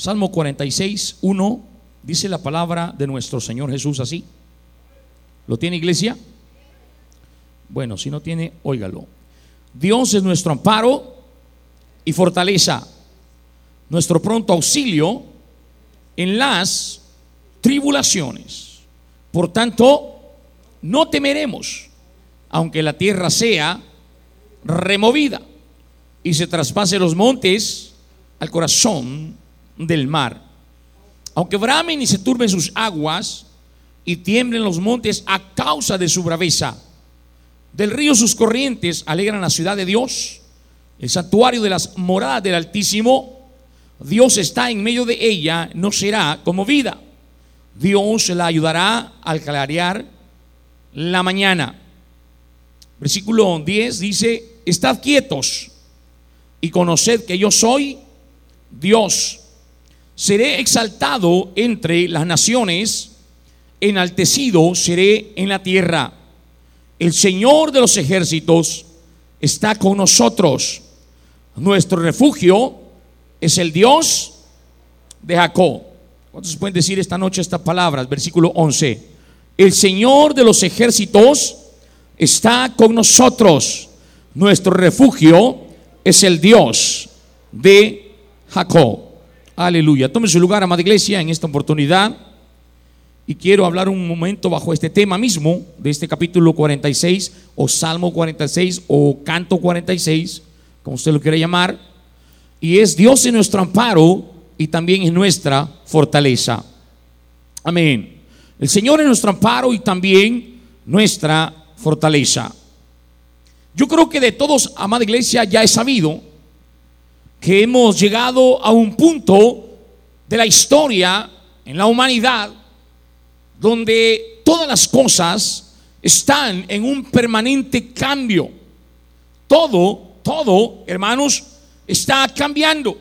Salmo 46, 1, dice la palabra de nuestro Señor Jesús así. ¿Lo tiene iglesia? Bueno, si no tiene, óigalo. Dios es nuestro amparo y fortaleza, nuestro pronto auxilio en las tribulaciones. Por tanto, no temeremos, aunque la tierra sea removida y se traspase los montes al corazón del mar. Aunque bramen y se turben sus aguas y tiemblen los montes a causa de su braveza. Del río sus corrientes alegran la ciudad de Dios, el santuario de las moradas del Altísimo. Dios está en medio de ella, no será como vida. Dios la ayudará al clarear la mañana. Versículo 10 dice, estad quietos y conoced que yo soy Dios. Seré exaltado entre las naciones, enaltecido seré en la tierra. El Señor de los ejércitos está con nosotros. Nuestro refugio es el Dios de Jacob. ¿Cuántos pueden decir esta noche estas palabras? Versículo 11. El Señor de los ejércitos está con nosotros. Nuestro refugio es el Dios de Jacob. Aleluya. Tome su lugar, amada iglesia, en esta oportunidad. Y quiero hablar un momento bajo este tema mismo de este capítulo 46 o Salmo 46 o Canto 46, como usted lo quiera llamar. Y es Dios en nuestro amparo y también en nuestra fortaleza. Amén. El Señor es nuestro amparo y también nuestra fortaleza. Yo creo que de todos, amada iglesia, ya he sabido que hemos llegado a un punto de la historia en la humanidad donde todas las cosas están en un permanente cambio. Todo, todo, hermanos, está cambiando.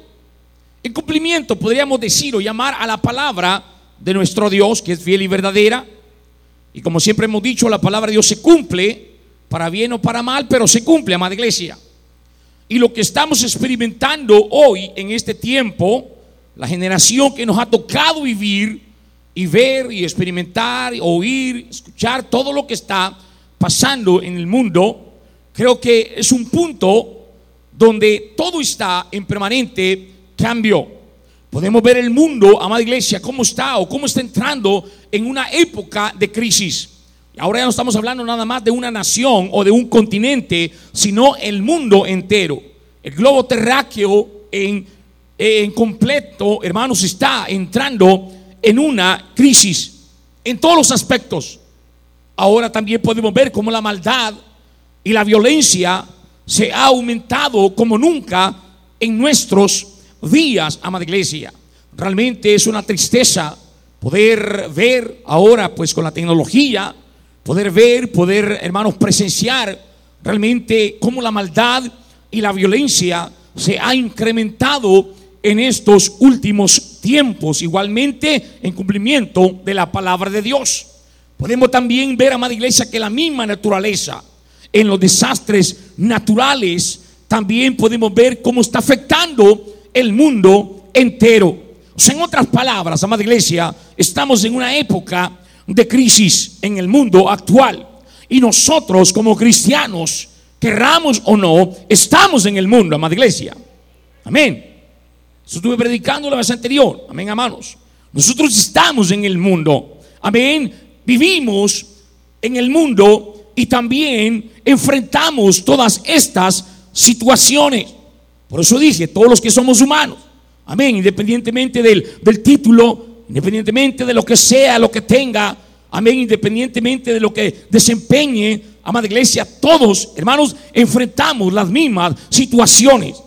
En cumplimiento, podríamos decir o llamar a la palabra de nuestro Dios, que es fiel y verdadera. Y como siempre hemos dicho, la palabra de Dios se cumple para bien o para mal, pero se cumple, amada iglesia. Y lo que estamos experimentando hoy en este tiempo, la generación que nos ha tocado vivir y ver y experimentar, oír, escuchar todo lo que está pasando en el mundo, creo que es un punto donde todo está en permanente cambio. Podemos ver el mundo, amada iglesia, cómo está o cómo está entrando en una época de crisis. Ahora ya no estamos hablando nada más de una nación o de un continente, sino el mundo entero. El globo terráqueo en, completo, hermanos, está entrando en una crisis en todos los aspectos. Ahora también podemos ver cómo la maldad y la violencia se ha aumentado como nunca en nuestros días, amada iglesia. Realmente es una tristeza poder ver ahora, pues con la tecnología, poder ver, poder, hermanos, presenciar realmente cómo la maldad y la violencia se ha incrementado en estos últimos tiempos, igualmente en cumplimiento de la palabra de Dios. Podemos también ver, amada iglesia, que la misma naturaleza en los desastres naturales, también podemos ver cómo está afectando el mundo entero. O sea, en otras palabras, amada iglesia, estamos en una época de crisis en el mundo actual. Y nosotros como cristianos, querramos o no, estamos en el mundo, amada iglesia. Amén. Eso estuve predicando la vez anterior. Amén, hermanos. Nosotros estamos en el mundo. Amén. Vivimos en el mundo y también enfrentamos todas estas situaciones. Por eso dice, todos los que somos humanos. Amén. Independientemente del, del título independientemente de lo que sea, lo que tenga, amén, independientemente de lo que desempeñe, amada iglesia, todos, hermanos, enfrentamos las mismas situaciones.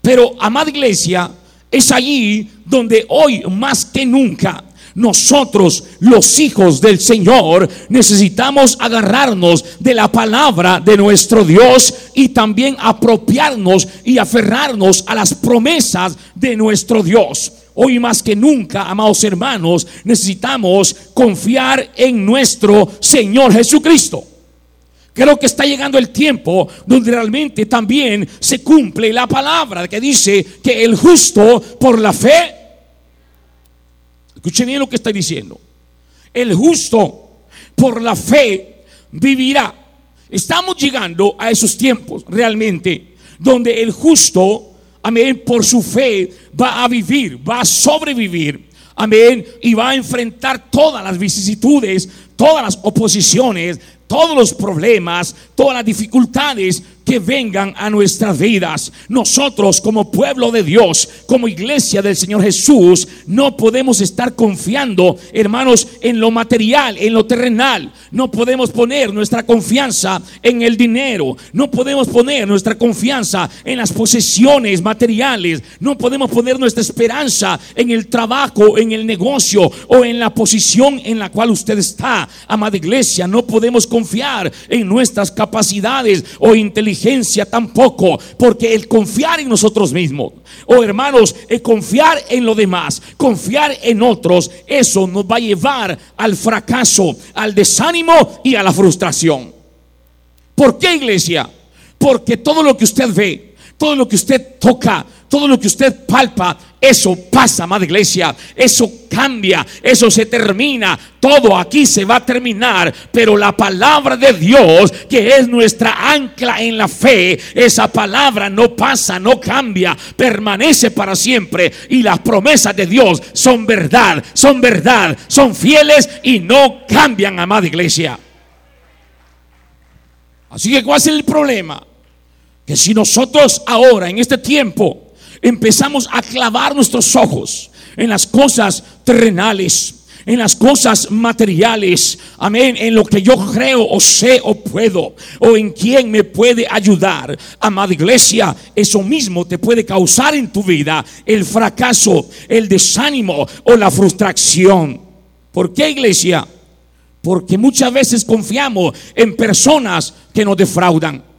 Pero, amada iglesia, es allí donde hoy más que nunca nosotros, los hijos del Señor, necesitamos agarrarnos de la palabra de nuestro Dios y también apropiarnos y aferrarnos a las promesas de nuestro Dios. Hoy más que nunca, amados hermanos, necesitamos confiar en nuestro Señor Jesucristo. Creo que está llegando el tiempo donde realmente también se cumple la palabra que dice que el justo por la fe Escuche bien lo que estoy diciendo. El justo por la fe vivirá. Estamos llegando a esos tiempos realmente donde el justo, amén, por su fe va a vivir, va a sobrevivir, amén, y va a enfrentar todas las vicisitudes, todas las oposiciones, todos los problemas, todas las dificultades que vengan a nuestras vidas. Nosotros como pueblo de Dios, como iglesia del Señor Jesús, no podemos estar confiando, hermanos, en lo material, en lo terrenal. No podemos poner nuestra confianza en el dinero. No podemos poner nuestra confianza en las posesiones materiales. No podemos poner nuestra esperanza en el trabajo, en el negocio o en la posición en la cual usted está. Amada iglesia, no podemos confiar en nuestras capacidades o inteligencia tampoco, porque el confiar en nosotros mismos, o hermanos, el confiar en lo demás, confiar en otros, eso nos va a llevar al fracaso, al desánimo y a la frustración. ¿Por qué iglesia? Porque todo lo que usted ve, todo lo que usted toca, todo lo que usted palpa, eso pasa, amada iglesia. Eso cambia, eso se termina. Todo aquí se va a terminar. Pero la palabra de Dios, que es nuestra ancla en la fe, esa palabra no pasa, no cambia, permanece para siempre. Y las promesas de Dios son verdad, son verdad, son fieles y no cambian, amada iglesia. Así que, ¿cuál es el problema? Que si nosotros ahora, en este tiempo, empezamos a clavar nuestros ojos en las cosas terrenales, en las cosas materiales, amén, en lo que yo creo o sé o puedo, o en quien me puede ayudar. Amada iglesia, eso mismo te puede causar en tu vida el fracaso, el desánimo o la frustración. ¿Por qué iglesia? Porque muchas veces confiamos en personas que nos defraudan.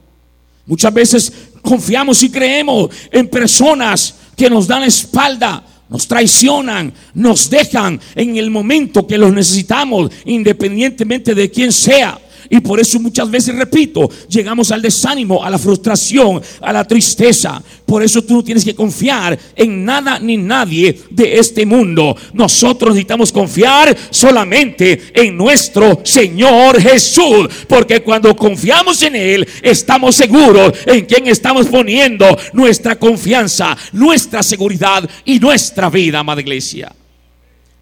Muchas veces confiamos y creemos en personas que nos dan espalda, nos traicionan, nos dejan en el momento que los necesitamos, independientemente de quién sea. Y por eso muchas veces, repito, llegamos al desánimo, a la frustración, a la tristeza. Por eso tú no tienes que confiar en nada ni nadie de este mundo. Nosotros necesitamos confiar solamente en nuestro Señor Jesús. Porque cuando confiamos en Él, estamos seguros en quien estamos poniendo nuestra confianza, nuestra seguridad y nuestra vida, amada iglesia.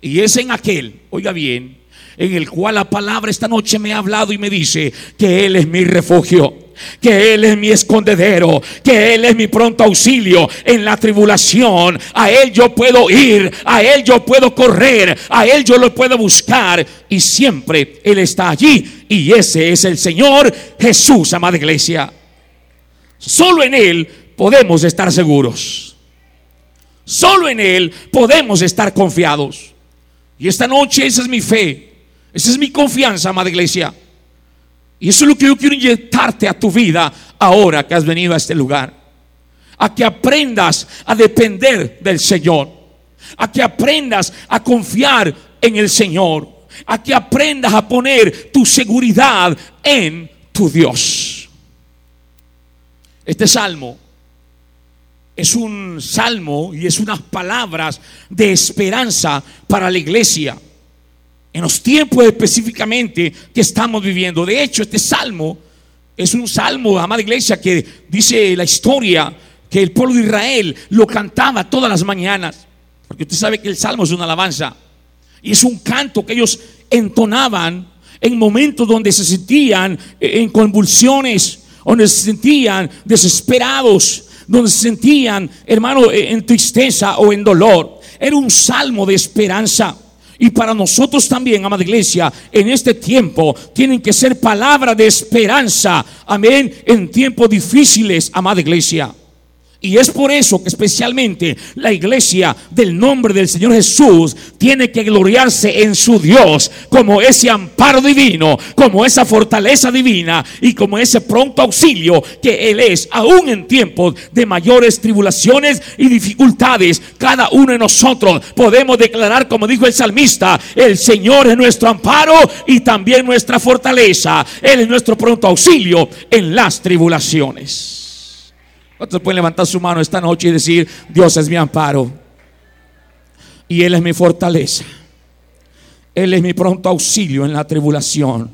Y es en aquel, oiga bien, en el cual la palabra esta noche me ha hablado y me dice que Él es mi refugio que Él es mi escondedero, que Él es mi pronto auxilio en la tribulación. A Él yo puedo ir, a Él yo puedo correr, a Él yo lo puedo buscar y siempre Él está allí. Y ese es el Señor Jesús, amada iglesia. Solo en Él podemos estar seguros. Solo en Él podemos estar confiados. Y esta noche esa es mi fe. Esa es mi confianza, amada iglesia. Y eso es lo que yo quiero inyectarte a tu vida ahora que has venido a este lugar. A que aprendas a depender del Señor. A que aprendas a confiar en el Señor. A que aprendas a poner tu seguridad en tu Dios. Este salmo es un salmo y es unas palabras de esperanza para la iglesia en los tiempos específicamente que estamos viviendo. De hecho, este salmo es un salmo, amada iglesia, que dice la historia que el pueblo de Israel lo cantaba todas las mañanas. Porque usted sabe que el salmo es una alabanza. Y es un canto que ellos entonaban en momentos donde se sentían en convulsiones, donde se sentían desesperados, donde se sentían, hermano, en tristeza o en dolor. Era un salmo de esperanza. Y para nosotros también, amada iglesia, en este tiempo tienen que ser palabras de esperanza. Amén. En tiempos difíciles, amada iglesia. Y es por eso que especialmente la iglesia del nombre del Señor Jesús tiene que gloriarse en su Dios como ese amparo divino, como esa fortaleza divina y como ese pronto auxilio que Él es, aún en tiempos de mayores tribulaciones y dificultades. Cada uno de nosotros podemos declarar, como dijo el salmista, el Señor es nuestro amparo y también nuestra fortaleza. Él es nuestro pronto auxilio en las tribulaciones. ¿Cuántos pueden levantar su mano esta noche y decir, Dios es mi amparo y Él es mi fortaleza? Él es mi pronto auxilio en la tribulación.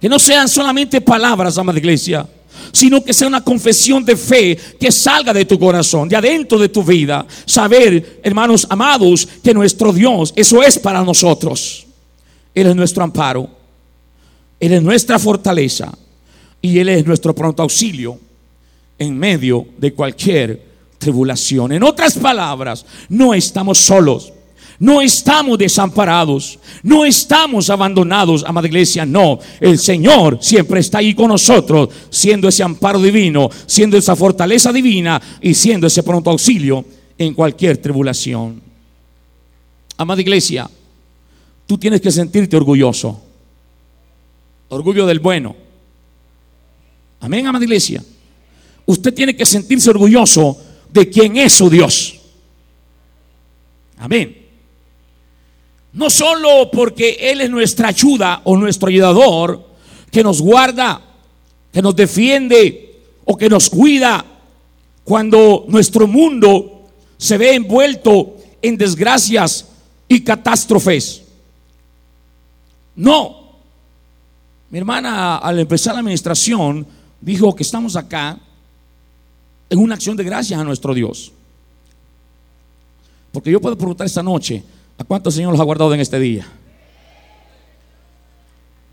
Que no sean solamente palabras, amada iglesia, sino que sea una confesión de fe que salga de tu corazón, de adentro de tu vida. Saber, hermanos amados, que nuestro Dios, eso es para nosotros. Él es nuestro amparo, Él es nuestra fortaleza y Él es nuestro pronto auxilio en medio de cualquier tribulación. En otras palabras, no estamos solos. No estamos desamparados, no estamos abandonados, amada iglesia, no. El Señor siempre está ahí con nosotros, siendo ese amparo divino, siendo esa fortaleza divina y siendo ese pronto auxilio en cualquier tribulación. Amada iglesia, tú tienes que sentirte orgulloso. Orgullo del bueno. Amén, amada iglesia. Usted tiene que sentirse orgulloso de quién es su Dios. Amén. No solo porque Él es nuestra ayuda o nuestro ayudador, que nos guarda, que nos defiende o que nos cuida cuando nuestro mundo se ve envuelto en desgracias y catástrofes. No. Mi hermana al empezar la administración dijo que estamos acá en una acción de gracias a nuestro Dios. Porque yo puedo preguntar esta noche, ¿A cuántos Señor los ha guardado en este día?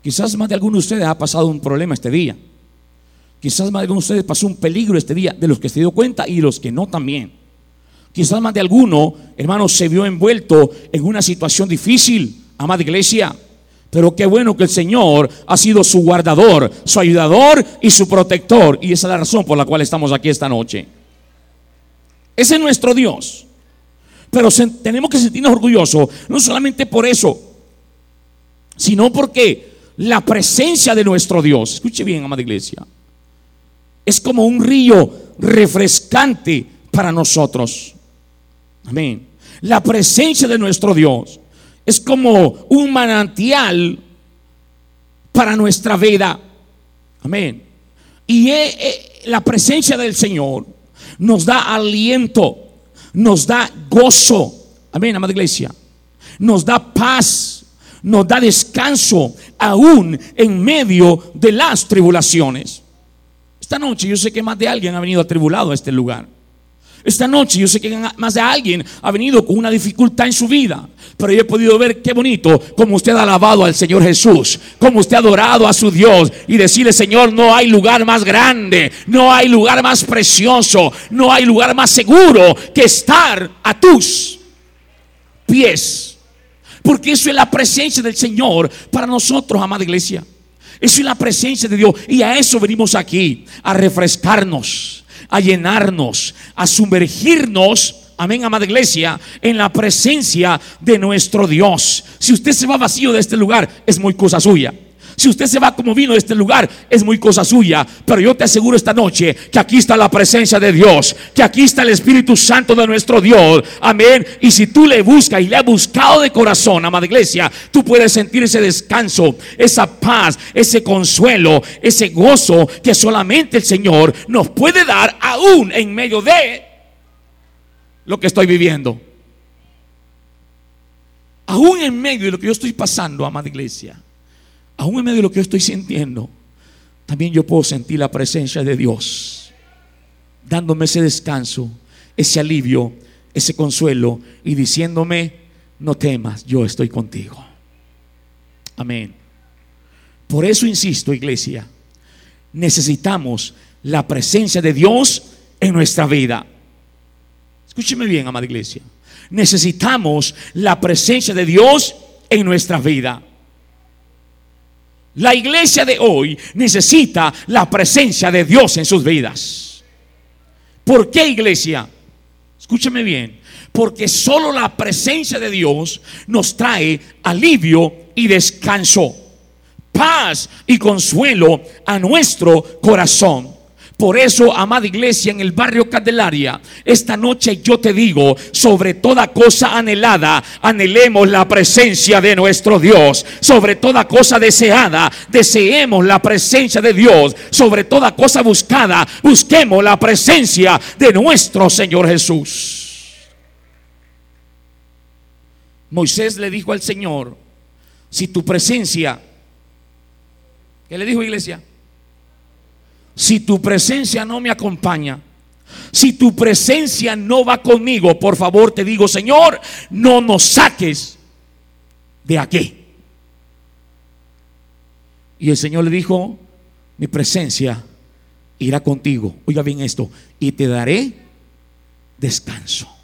Quizás más de alguno de ustedes ha pasado un problema este día. Quizás más de alguno de ustedes pasó un peligro este día, de los que se dio cuenta y los que no también. Quizás más de alguno, hermano, se vio envuelto en una situación difícil, amada iglesia. Pero qué bueno que el Señor ha sido su guardador, su ayudador y su protector. Y esa es la razón por la cual estamos aquí esta noche. Ese es nuestro Dios. Pero tenemos que sentirnos orgullosos, no solamente por eso, sino porque la presencia de nuestro Dios, escuche bien, amada iglesia, es como un río refrescante para nosotros. Amén. La presencia de nuestro Dios es como un manantial para nuestra vida. Amén. Y eh, eh, la presencia del Señor nos da aliento nos da gozo. Amén, amada iglesia. Nos da paz, nos da descanso, aún en medio de las tribulaciones. Esta noche yo sé que más de alguien ha venido atribulado a este lugar. Esta noche yo sé que más de alguien ha venido con una dificultad en su vida, pero yo he podido ver qué bonito como usted ha alabado al Señor Jesús, como usted ha adorado a su Dios y decirle, Señor, no hay lugar más grande, no hay lugar más precioso, no hay lugar más seguro que estar a tus pies. Porque eso es la presencia del Señor para nosotros, amada iglesia. Eso es la presencia de Dios. Y a eso venimos aquí, a refrescarnos a llenarnos, a sumergirnos amén, amada iglesia, en la presencia de nuestro Dios. Si usted se va vacío de este lugar, es muy cosa suya. Si usted se va como vino de este lugar, es muy cosa suya. Pero yo te aseguro esta noche que aquí está la presencia de Dios, que aquí está el Espíritu Santo de nuestro Dios. Amén. Y si tú le buscas y le has buscado de corazón, amada iglesia, tú puedes sentir ese descanso, esa paz, ese consuelo, ese gozo que solamente el Señor nos puede dar aún en medio de lo que estoy viviendo. Aún en medio de lo que yo estoy pasando, amada iglesia aún en medio de lo que yo estoy sintiendo, también yo puedo sentir la presencia de Dios, dándome ese descanso, ese alivio, ese consuelo y diciéndome, no temas, yo estoy contigo. Amén. Por eso insisto, iglesia, necesitamos la presencia de Dios en nuestra vida. Escúcheme bien, amada iglesia. Necesitamos la presencia de Dios en nuestra vida. La iglesia de hoy necesita la presencia de Dios en sus vidas. ¿Por qué iglesia? Escúcheme bien. Porque solo la presencia de Dios nos trae alivio y descanso, paz y consuelo a nuestro corazón. Por eso, amada iglesia, en el barrio Candelaria, esta noche yo te digo, sobre toda cosa anhelada, anhelemos la presencia de nuestro Dios. Sobre toda cosa deseada, deseemos la presencia de Dios. Sobre toda cosa buscada, busquemos la presencia de nuestro Señor Jesús. Moisés le dijo al Señor, si tu presencia, ¿qué le dijo iglesia? Si tu presencia no me acompaña, si tu presencia no va conmigo, por favor te digo, Señor, no nos saques de aquí. Y el Señor le dijo, mi presencia irá contigo. Oiga bien esto, y te daré descanso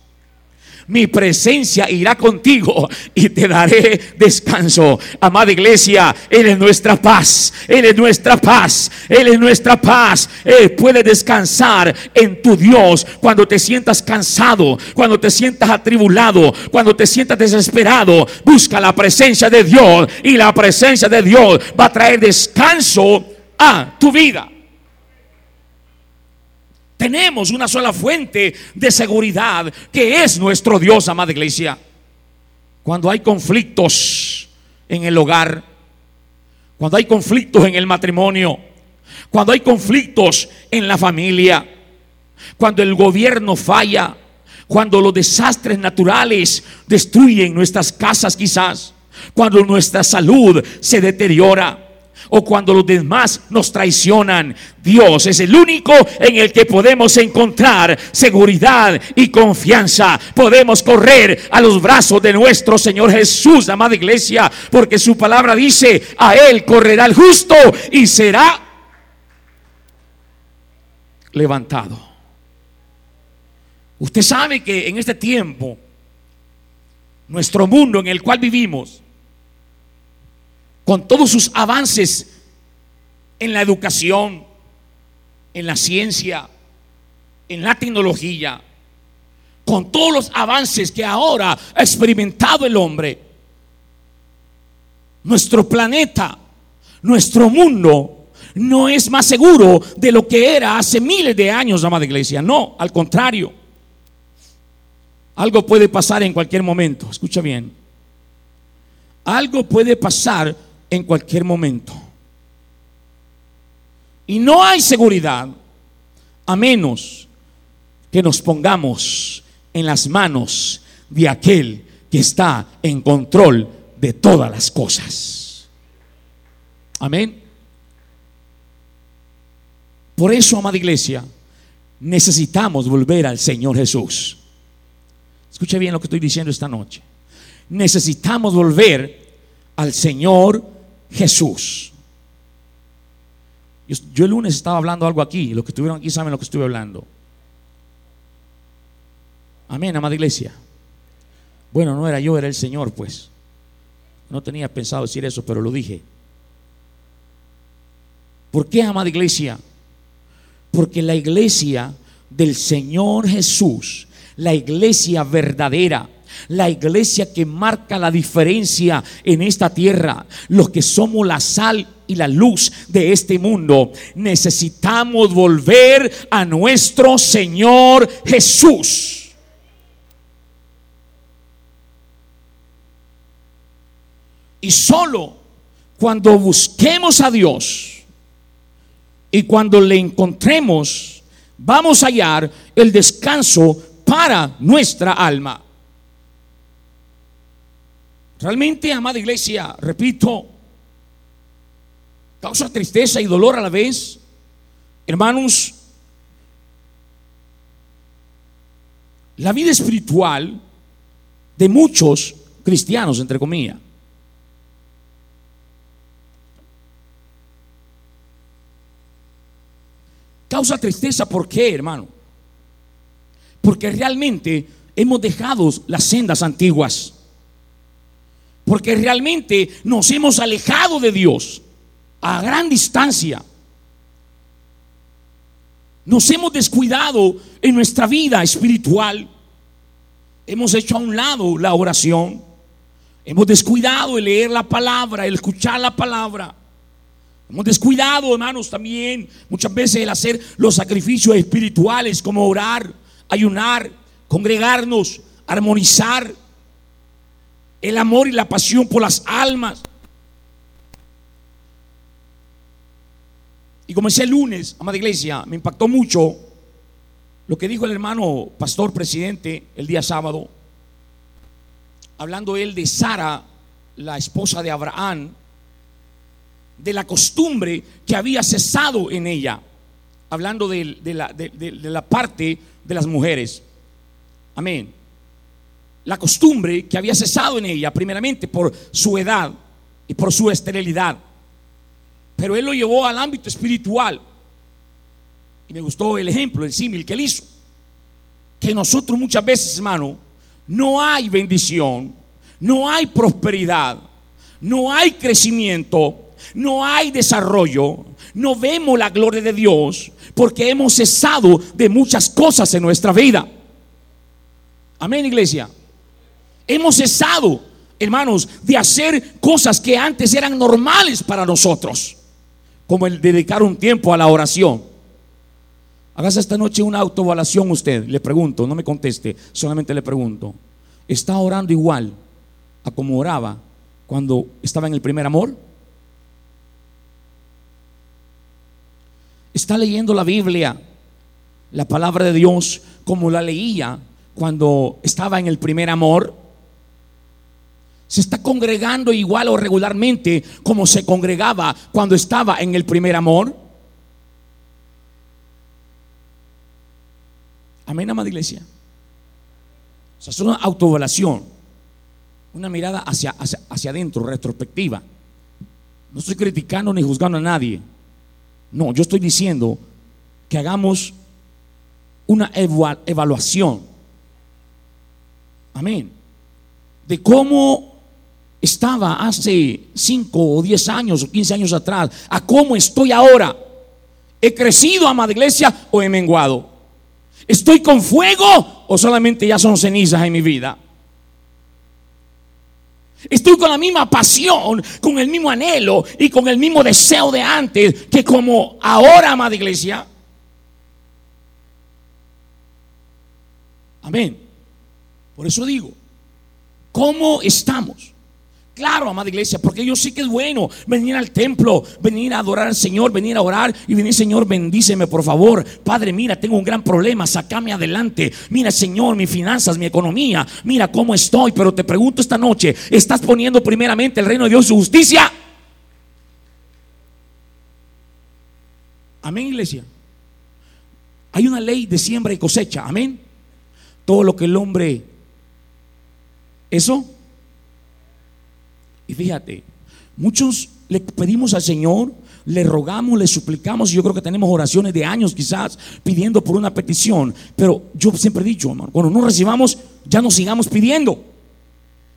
mi presencia irá contigo y te daré descanso. Amada iglesia, Él es nuestra paz, Él es nuestra paz, Él es nuestra paz. Él puede descansar en tu Dios cuando te sientas cansado, cuando te sientas atribulado, cuando te sientas desesperado. Busca la presencia de Dios y la presencia de Dios va a traer descanso a tu vida. Tenemos una sola fuente de seguridad que es nuestro Dios, amada iglesia. Cuando hay conflictos en el hogar, cuando hay conflictos en el matrimonio, cuando hay conflictos en la familia, cuando el gobierno falla, cuando los desastres naturales destruyen nuestras casas quizás, cuando nuestra salud se deteriora, o cuando los demás nos traicionan. Dios es el único en el que podemos encontrar seguridad y confianza. Podemos correr a los brazos de nuestro Señor Jesús, amada iglesia, porque su palabra dice, a Él correrá el justo y será levantado. Usted sabe que en este tiempo, nuestro mundo en el cual vivimos, con todos sus avances en la educación, en la ciencia, en la tecnología, con todos los avances que ahora ha experimentado el hombre, nuestro planeta, nuestro mundo, no es más seguro de lo que era hace miles de años, amada iglesia. No, al contrario. Algo puede pasar en cualquier momento. Escucha bien. Algo puede pasar en cualquier momento. Y no hay seguridad a menos que nos pongamos en las manos de aquel que está en control de todas las cosas. Amén. Por eso, amada iglesia, necesitamos volver al Señor Jesús. Escuche bien lo que estoy diciendo esta noche. Necesitamos volver al Señor Jesús. Yo, el lunes estaba hablando algo aquí, los que estuvieron aquí saben lo que estuve hablando. Amén, amada iglesia. Bueno, no era yo, era el Señor, pues. No tenía pensado decir eso, pero lo dije. ¿Por qué, amada iglesia? Porque la iglesia del Señor Jesús, la iglesia verdadera, la iglesia que marca la diferencia en esta tierra, los que somos la sal y la luz de este mundo, necesitamos volver a nuestro Señor Jesús. Y solo cuando busquemos a Dios y cuando le encontremos, vamos a hallar el descanso para nuestra alma. Realmente, amada iglesia, repito, causa tristeza y dolor a la vez. Hermanos, la vida espiritual de muchos cristianos, entre comillas, causa tristeza. ¿Por qué, hermano? Porque realmente hemos dejado las sendas antiguas. Porque realmente nos hemos alejado de Dios a gran distancia. Nos hemos descuidado en nuestra vida espiritual. Hemos hecho a un lado la oración. Hemos descuidado el leer la palabra, el escuchar la palabra. Hemos descuidado, hermanos, también muchas veces el hacer los sacrificios espirituales como orar, ayunar, congregarnos, armonizar el amor y la pasión por las almas. Y como el lunes, amada iglesia, me impactó mucho lo que dijo el hermano pastor presidente el día sábado. hablando él de Sara, la esposa de Abraham, de la costumbre que había cesado en ella, hablando de, la, de la parte de las mujeres. Amén. La costumbre que había cesado en ella, primeramente por su edad y por su esterilidad. Pero él lo llevó al ámbito espiritual. Y me gustó el ejemplo, el símil que él hizo. Que nosotros muchas veces, hermano, no hay bendición, no hay prosperidad, no hay crecimiento, no hay desarrollo, no vemos la gloria de Dios porque hemos cesado de muchas cosas en nuestra vida. Amén, iglesia. Hemos cesado, hermanos, de hacer cosas que antes eran normales para nosotros, como el dedicar un tiempo a la oración. Hagas esta noche una autoevaluación usted, le pregunto, no me conteste, solamente le pregunto. ¿Está orando igual a como oraba cuando estaba en el primer amor? ¿Está leyendo la Biblia, la palabra de Dios, como la leía cuando estaba en el primer amor? ¿Se está congregando igual o regularmente como se congregaba cuando estaba en el primer amor? Amén, amada iglesia. O sea, es una autoevaluación, una mirada hacia, hacia, hacia adentro, retrospectiva. No estoy criticando ni juzgando a nadie. No, yo estoy diciendo que hagamos una evaluación. Amén. De cómo estaba hace 5 o 10 años o 15 años atrás, a cómo estoy ahora. ¿He crecido, amada iglesia, o he menguado? ¿Estoy con fuego o solamente ya son cenizas en mi vida? Estoy con la misma pasión, con el mismo anhelo y con el mismo deseo de antes que como ahora, amada iglesia. Amén. Por eso digo, ¿cómo estamos? Claro, amada iglesia, porque yo sé que es bueno venir al templo, venir a adorar al Señor, venir a orar y venir, Señor, bendíceme por favor. Padre, mira, tengo un gran problema, sacame adelante. Mira, Señor, mis finanzas, mi economía, mira cómo estoy. Pero te pregunto esta noche, ¿estás poniendo primeramente el reino de Dios su justicia? Amén, iglesia. Hay una ley de siembra y cosecha, amén. Todo lo que el hombre, eso y fíjate, muchos le pedimos al Señor, le rogamos, le suplicamos, y yo creo que tenemos oraciones de años quizás pidiendo por una petición, pero yo siempre he dicho, hermano, cuando no recibamos, ya no sigamos pidiendo.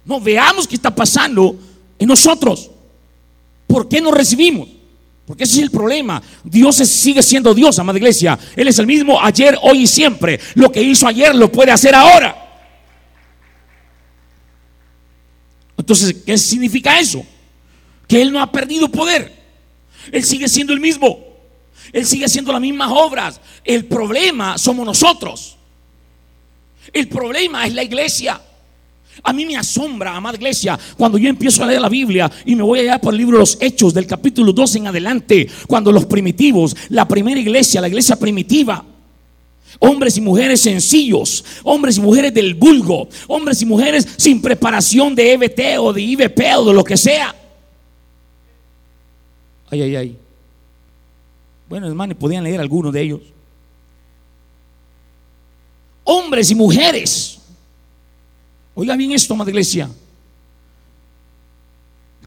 No veamos qué está pasando en nosotros. ¿Por qué no recibimos? Porque ese es el problema. Dios sigue siendo Dios, amada iglesia. Él es el mismo ayer, hoy y siempre. Lo que hizo ayer lo puede hacer ahora. Entonces, ¿qué significa eso? Que Él no ha perdido poder. Él sigue siendo el mismo. Él sigue haciendo las mismas obras. El problema somos nosotros. El problema es la iglesia. A mí me asombra, amada iglesia, cuando yo empiezo a leer la Biblia y me voy allá por el libro de los Hechos del capítulo 2 en adelante, cuando los primitivos, la primera iglesia, la iglesia primitiva, Hombres y mujeres sencillos, hombres y mujeres del vulgo, hombres y mujeres sin preparación de EBT o de IBP o de lo que sea. Ay, ay, ay. Bueno, hermanos, podían leer algunos de ellos. Hombres y mujeres. Oiga bien esto, madre iglesia.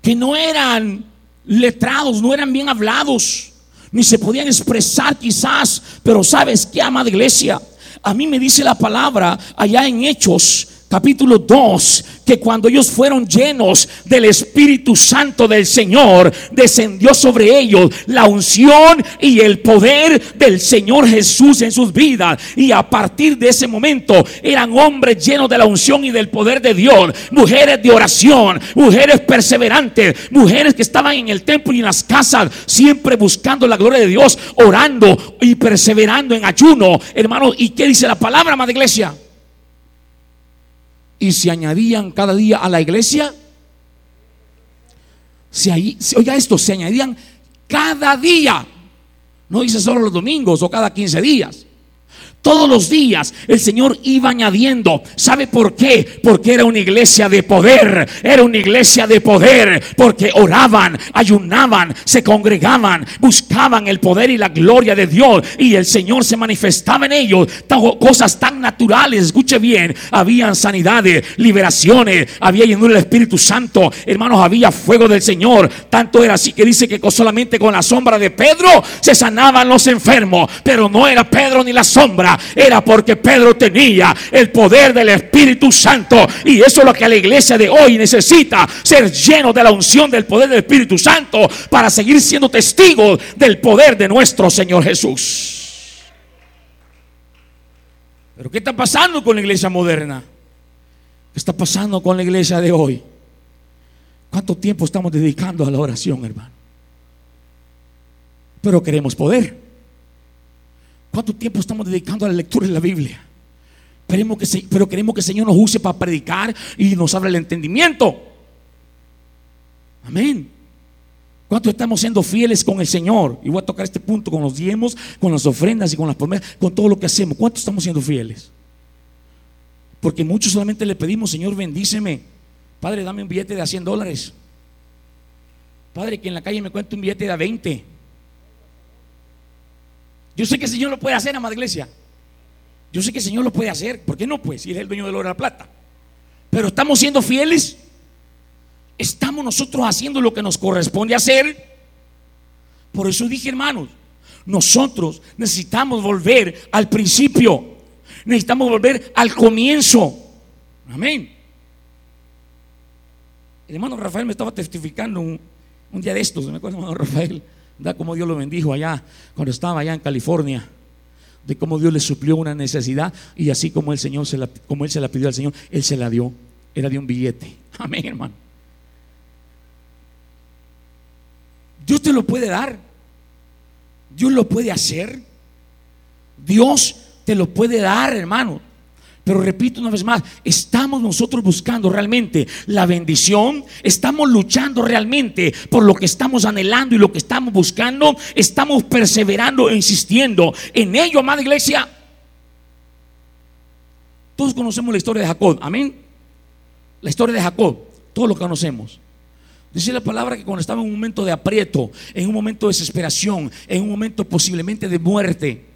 Que no eran letrados, no eran bien hablados ni se podían expresar quizás, pero sabes que, amada iglesia, a mí me dice la palabra allá en Hechos capítulo 2, que cuando ellos fueron llenos del Espíritu Santo del Señor, descendió sobre ellos la unción y el poder del Señor Jesús en sus vidas. Y a partir de ese momento eran hombres llenos de la unción y del poder de Dios, mujeres de oración, mujeres perseverantes, mujeres que estaban en el templo y en las casas, siempre buscando la gloria de Dios, orando y perseverando en ayuno. Hermanos, ¿y qué dice la palabra, madre iglesia? Y se añadían cada día a la iglesia. Se, oiga esto, se añadían cada día. No dice solo los domingos o cada 15 días. Todos los días el Señor iba añadiendo. ¿Sabe por qué? Porque era una iglesia de poder. Era una iglesia de poder. Porque oraban, ayunaban, se congregaban, buscaban el poder y la gloria de Dios. Y el Señor se manifestaba en ellos. Cosas tan naturales. Escuche bien. Habían sanidades, liberaciones. Había llenura del Espíritu Santo. Hermanos, había fuego del Señor. Tanto era así que dice que solamente con la sombra de Pedro se sanaban los enfermos. Pero no era Pedro ni la sombra era porque Pedro tenía el poder del Espíritu Santo. Y eso es lo que la iglesia de hoy necesita, ser lleno de la unción del poder del Espíritu Santo para seguir siendo testigos del poder de nuestro Señor Jesús. Pero ¿qué está pasando con la iglesia moderna? ¿Qué está pasando con la iglesia de hoy? ¿Cuánto tiempo estamos dedicando a la oración, hermano? Pero queremos poder. ¿Cuánto tiempo estamos dedicando a la lectura de la Biblia? Pero, que, pero queremos que el Señor nos use para predicar y nos abra el entendimiento. Amén. ¿Cuánto estamos siendo fieles con el Señor? Y voy a tocar este punto con los diezmos, con las ofrendas y con las promesas, con todo lo que hacemos. ¿Cuánto estamos siendo fieles? Porque muchos solamente le pedimos, Señor, bendíceme. Padre, dame un billete de 100 dólares. Padre, que en la calle me cuente un billete de 20. Yo sé que el Señor lo puede hacer, amada iglesia. Yo sé que el Señor lo puede hacer. ¿Por qué no? Pues si es el dueño del oro y la plata. Pero estamos siendo fieles. Estamos nosotros haciendo lo que nos corresponde hacer. Por eso dije, hermanos, nosotros necesitamos volver al principio. Necesitamos volver al comienzo. Amén. El hermano Rafael me estaba testificando un, día de estos. Me acuerdo, hermano Rafael da como Dios lo bendijo allá, cuando estaba allá en California, de cómo Dios le suplió una necesidad y así como el Señor se la, como él se la pidió al Señor, él se la dio. Era de un billete. Amén, hermano. Dios te lo puede dar. Dios lo puede hacer. Dios te lo puede dar, hermano. Pero repito una vez más, estamos nosotros buscando realmente la bendición, estamos luchando realmente por lo que estamos anhelando y lo que estamos buscando, estamos perseverando e insistiendo en ello, amada iglesia. Todos conocemos la historia de Jacob, amén. La historia de Jacob, todos lo conocemos. Dice la palabra que cuando estaba en un momento de aprieto, en un momento de desesperación, en un momento posiblemente de muerte,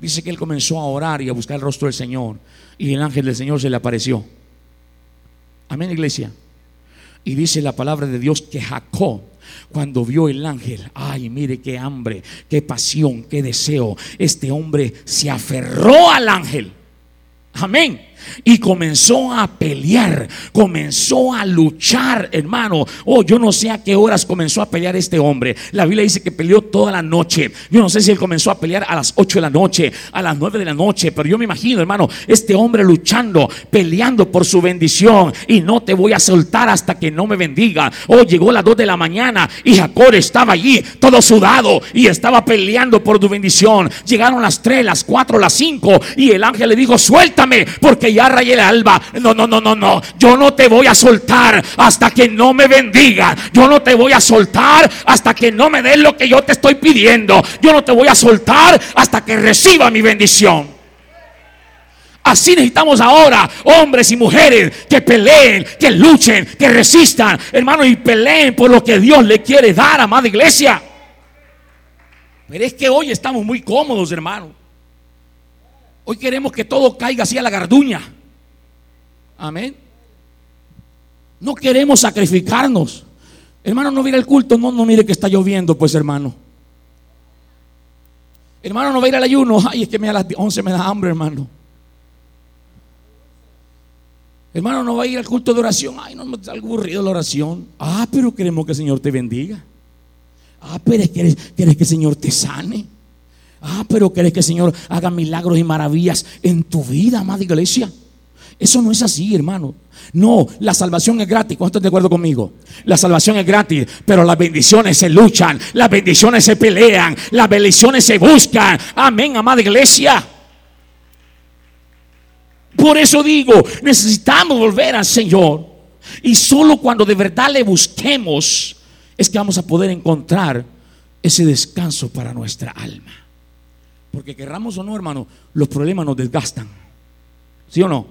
Dice que él comenzó a orar y a buscar el rostro del Señor. Y el ángel del Señor se le apareció. Amén, iglesia. Y dice la palabra de Dios que Jacob, cuando vio el ángel, ay, mire qué hambre, qué pasión, qué deseo. Este hombre se aferró al ángel. Amén y comenzó a pelear, comenzó a luchar, hermano. Oh, yo no sé a qué horas comenzó a pelear este hombre. La Biblia dice que peleó toda la noche. Yo no sé si él comenzó a pelear a las 8 de la noche, a las 9 de la noche, pero yo me imagino, hermano, este hombre luchando, peleando por su bendición y no te voy a soltar hasta que no me bendiga. Oh, llegó a las 2 de la mañana y Jacob estaba allí, todo sudado y estaba peleando por tu bendición. Llegaron las 3, las 4, las 5 y el ángel le dijo, suéltame porque ya rayé el alba. No, no, no, no, no. Yo no te voy a soltar hasta que no me bendiga. Yo no te voy a soltar hasta que no me des lo que yo te estoy pidiendo. Yo no te voy a soltar hasta que reciba mi bendición. Así necesitamos ahora hombres y mujeres que peleen, que luchen, que resistan, hermano, y peleen por lo que Dios le quiere dar, amada iglesia. Pero es que hoy estamos muy cómodos, hermano. Hoy queremos que todo caiga así a la garduña. Amén. No queremos sacrificarnos. Hermano, no mire el culto, no, no mire que está lloviendo, pues hermano. Hermano, no va a ir al ayuno. Ay, es que a las 11 me da hambre, hermano. Hermano, no va a ir al culto de oración. Ay, no me está aburrido la oración. Ah, pero queremos que el Señor te bendiga. Ah, pero quieres, quieres que el Señor te sane. Ah, pero querés que el Señor haga milagros y maravillas en tu vida, amada iglesia. Eso no es así, hermano. No, la salvación es gratis. ¿Cuántos de acuerdo conmigo? La salvación es gratis, pero las bendiciones se luchan, las bendiciones se pelean, las bendiciones se buscan. Amén, amada iglesia. Por eso digo, necesitamos volver al Señor. Y solo cuando de verdad le busquemos es que vamos a poder encontrar ese descanso para nuestra alma. Porque querramos o no, hermano, los problemas nos desgastan. ¿Sí o no?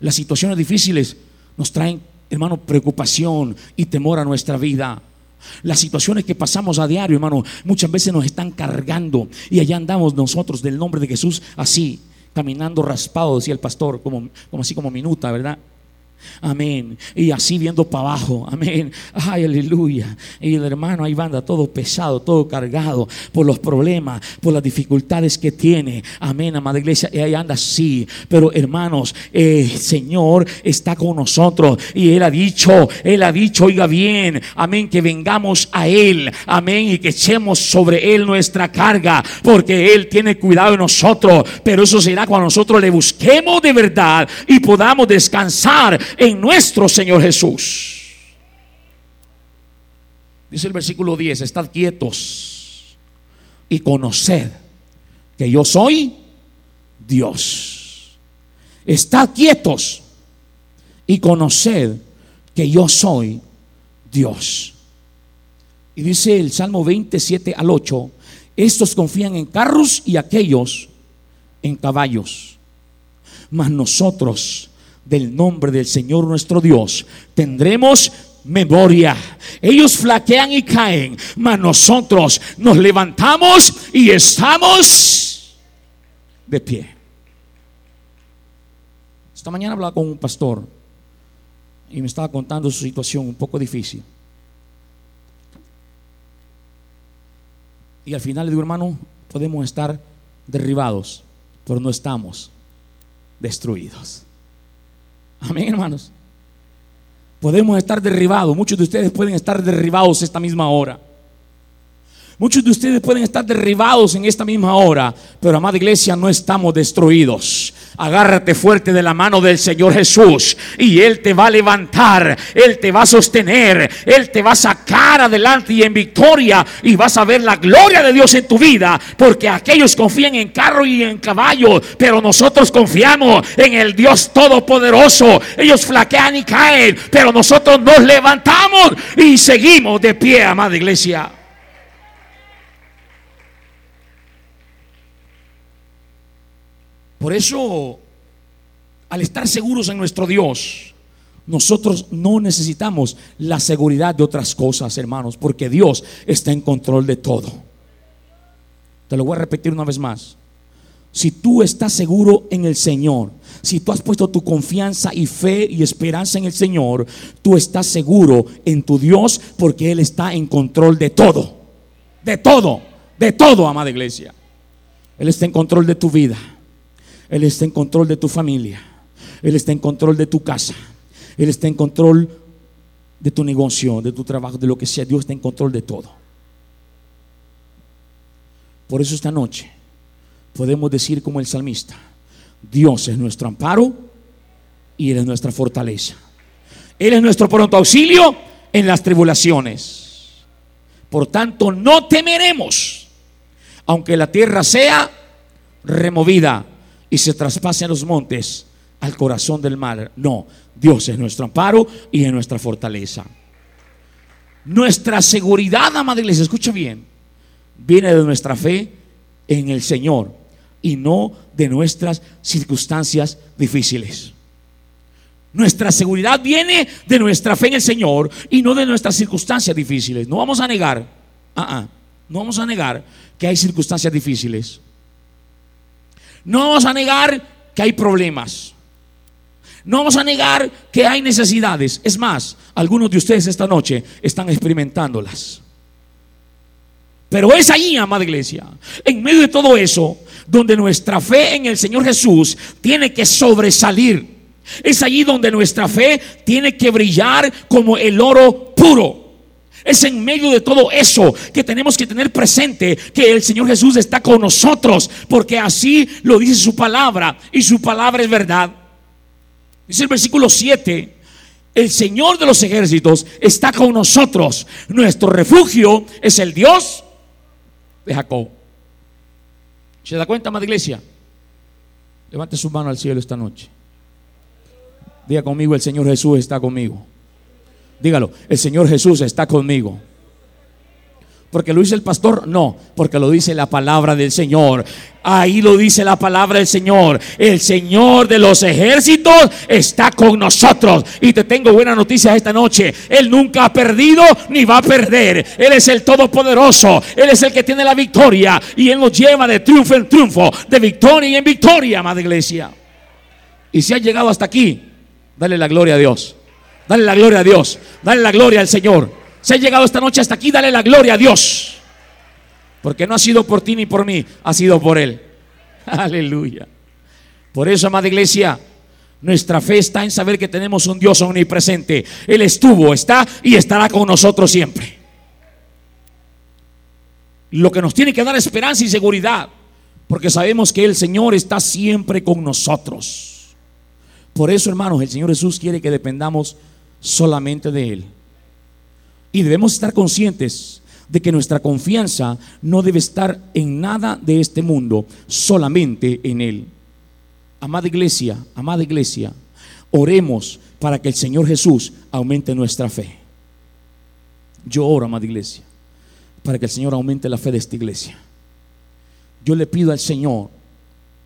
Las situaciones difíciles nos traen, hermano, preocupación y temor a nuestra vida. Las situaciones que pasamos a diario, hermano, muchas veces nos están cargando y allá andamos nosotros del nombre de Jesús así, caminando raspado, decía el pastor, como, como así como minuta, ¿verdad? Amén. Y así viendo para abajo. Amén. Ay, aleluya. Y el hermano ahí anda todo pesado, todo cargado por los problemas, por las dificultades que tiene. Amén, amada iglesia. Y ahí anda así. Pero hermanos, el Señor está con nosotros. Y Él ha dicho, Él ha dicho, oiga bien. Amén, que vengamos a Él. Amén. Y que echemos sobre Él nuestra carga. Porque Él tiene cuidado de nosotros. Pero eso será cuando nosotros le busquemos de verdad y podamos descansar en nuestro Señor Jesús. Dice el versículo 10, estad quietos y conoced que yo soy Dios. Estad quietos y conoced que yo soy Dios. Y dice el Salmo 27 al 8, estos confían en carros y aquellos en caballos, mas nosotros del nombre del Señor nuestro Dios, tendremos memoria. Ellos flaquean y caen, mas nosotros nos levantamos y estamos de pie. Esta mañana hablaba con un pastor y me estaba contando su situación un poco difícil. Y al final le digo, hermano, podemos estar derribados, pero no estamos destruidos. Amén, hermanos. Podemos estar derribados. Muchos de ustedes pueden estar derribados esta misma hora. Muchos de ustedes pueden estar derribados en esta misma hora, pero amada iglesia, no estamos destruidos. Agárrate fuerte de la mano del Señor Jesús y Él te va a levantar, Él te va a sostener, Él te va a sacar adelante y en victoria y vas a ver la gloria de Dios en tu vida, porque aquellos confían en carro y en caballo, pero nosotros confiamos en el Dios Todopoderoso. Ellos flaquean y caen, pero nosotros nos levantamos y seguimos de pie, amada iglesia. Por eso, al estar seguros en nuestro Dios, nosotros no necesitamos la seguridad de otras cosas, hermanos, porque Dios está en control de todo. Te lo voy a repetir una vez más. Si tú estás seguro en el Señor, si tú has puesto tu confianza y fe y esperanza en el Señor, tú estás seguro en tu Dios porque Él está en control de todo. De todo, de todo, amada iglesia. Él está en control de tu vida. Él está en control de tu familia. Él está en control de tu casa. Él está en control de tu negocio, de tu trabajo, de lo que sea. Dios está en control de todo. Por eso esta noche podemos decir como el salmista, Dios es nuestro amparo y Él es nuestra fortaleza. Él es nuestro pronto auxilio en las tribulaciones. Por tanto, no temeremos, aunque la tierra sea removida y se traspasen los montes al corazón del mar. No, Dios es nuestro amparo y es nuestra fortaleza. Nuestra seguridad, amada iglesia, escucha bien, viene de nuestra fe en el Señor y no de nuestras circunstancias difíciles. Nuestra seguridad viene de nuestra fe en el Señor y no de nuestras circunstancias difíciles. No vamos a negar, ah, no vamos a negar que hay circunstancias difíciles. No vamos a negar que hay problemas. No vamos a negar que hay necesidades. Es más, algunos de ustedes esta noche están experimentándolas. Pero es ahí, amada iglesia, en medio de todo eso, donde nuestra fe en el Señor Jesús tiene que sobresalir. Es allí donde nuestra fe tiene que brillar como el oro puro. Es en medio de todo eso que tenemos que tener presente que el Señor Jesús está con nosotros, porque así lo dice su palabra y su palabra es verdad. Dice el versículo 7, el Señor de los ejércitos está con nosotros. Nuestro refugio es el Dios de Jacob. ¿Se da cuenta, amada iglesia? Levante su mano al cielo esta noche. Diga conmigo, el Señor Jesús está conmigo. Dígalo, el Señor Jesús está conmigo. porque lo dice el pastor, no, porque lo dice la palabra del Señor. Ahí lo dice la palabra del Señor. El Señor de los ejércitos está con nosotros. Y te tengo buena noticia esta noche. Él nunca ha perdido ni va a perder. Él es el Todopoderoso. Él es el que tiene la victoria. Y Él nos lleva de triunfo en triunfo, de victoria en victoria, amada iglesia. Y si ha llegado hasta aquí, dale la gloria a Dios. Dale la gloria a Dios. Dale la gloria al Señor. Si ha llegado esta noche hasta aquí, dale la gloria a Dios. Porque no ha sido por ti ni por mí, ha sido por Él. Aleluya. Por eso, amada iglesia, nuestra fe está en saber que tenemos un Dios omnipresente. Él estuvo, está y estará con nosotros siempre. Lo que nos tiene que dar esperanza y seguridad, porque sabemos que el Señor está siempre con nosotros. Por eso, hermanos, el Señor Jesús quiere que dependamos solamente de Él. Y debemos estar conscientes de que nuestra confianza no debe estar en nada de este mundo, solamente en Él. Amada iglesia, amada iglesia, oremos para que el Señor Jesús aumente nuestra fe. Yo oro, amada iglesia, para que el Señor aumente la fe de esta iglesia. Yo le pido al Señor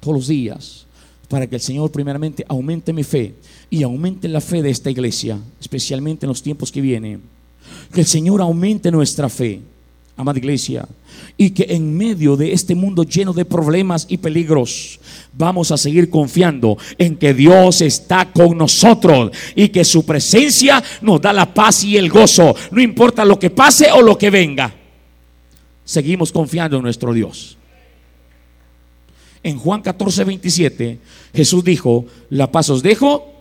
todos los días para que el Señor primeramente aumente mi fe y aumente la fe de esta iglesia, especialmente en los tiempos que vienen que el Señor aumente nuestra fe, amada iglesia, y que en medio de este mundo lleno de problemas y peligros, vamos a seguir confiando en que Dios está con nosotros y que su presencia nos da la paz y el gozo, no importa lo que pase o lo que venga. Seguimos confiando en nuestro Dios. En Juan 14, 27, Jesús dijo, la paz os dejo,